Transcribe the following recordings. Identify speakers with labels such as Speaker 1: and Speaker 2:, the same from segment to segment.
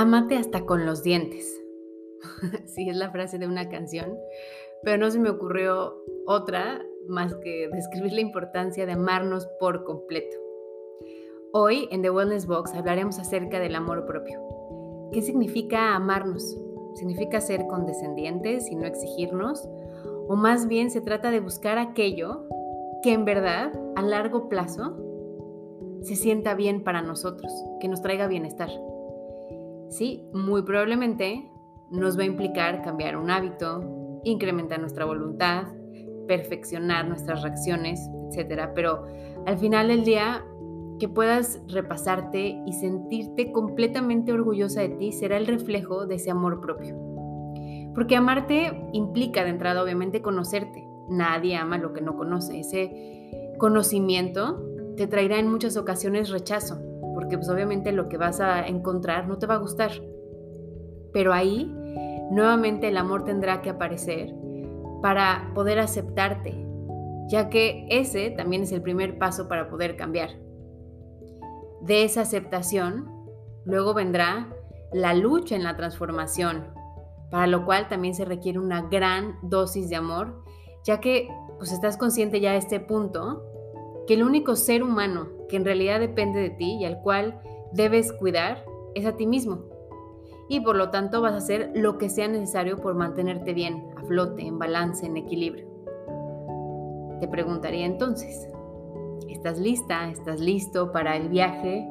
Speaker 1: Ámate hasta con los dientes. sí, es la frase de una canción, pero no se me ocurrió otra más que describir la importancia de amarnos por completo. Hoy en The Wellness Box hablaremos acerca del amor propio. ¿Qué significa amarnos? ¿Significa ser condescendientes y no exigirnos? ¿O más bien se trata de buscar aquello que en verdad a largo plazo se sienta bien para nosotros, que nos traiga bienestar? Sí, muy probablemente nos va a implicar cambiar un hábito, incrementar nuestra voluntad, perfeccionar nuestras reacciones, etc. Pero al final del día, que puedas repasarte y sentirte completamente orgullosa de ti será el reflejo de ese amor propio. Porque amarte implica de entrada, obviamente, conocerte. Nadie ama lo que no conoce. Ese conocimiento te traerá en muchas ocasiones rechazo, porque pues obviamente lo que vas a encontrar no te va a gustar. Pero ahí, nuevamente el amor tendrá que aparecer para poder aceptarte, ya que ese también es el primer paso para poder cambiar. De esa aceptación, luego vendrá la lucha en la transformación, para lo cual también se requiere una gran dosis de amor, ya que pues estás consciente ya a este punto que el único ser humano que en realidad depende de ti y al cual debes cuidar es a ti mismo. Y por lo tanto vas a hacer lo que sea necesario por mantenerte bien, a flote, en balance, en equilibrio. Te preguntaría entonces, ¿estás lista? ¿Estás listo para el viaje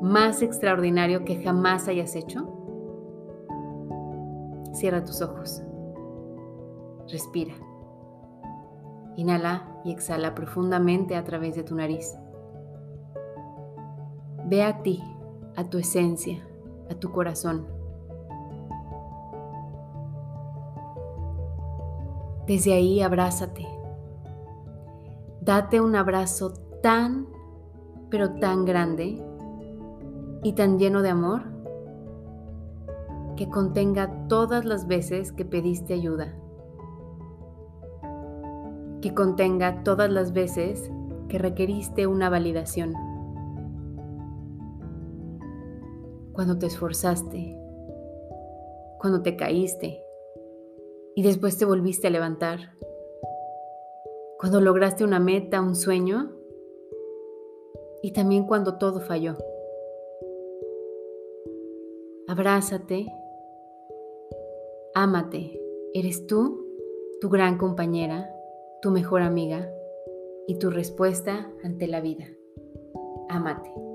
Speaker 1: más extraordinario que jamás hayas hecho? Cierra tus ojos. Respira. Inhala y exhala profundamente a través de tu nariz. Ve a ti, a tu esencia, a tu corazón. Desde ahí abrázate. Date un abrazo tan, pero tan grande y tan lleno de amor que contenga todas las veces que pediste ayuda que contenga todas las veces que requeriste una validación. Cuando te esforzaste, cuando te caíste y después te volviste a levantar. Cuando lograste una meta, un sueño y también cuando todo falló. Abrázate, ámate, eres tú, tu gran compañera, tu mejor amiga y tu respuesta ante la vida. Amate.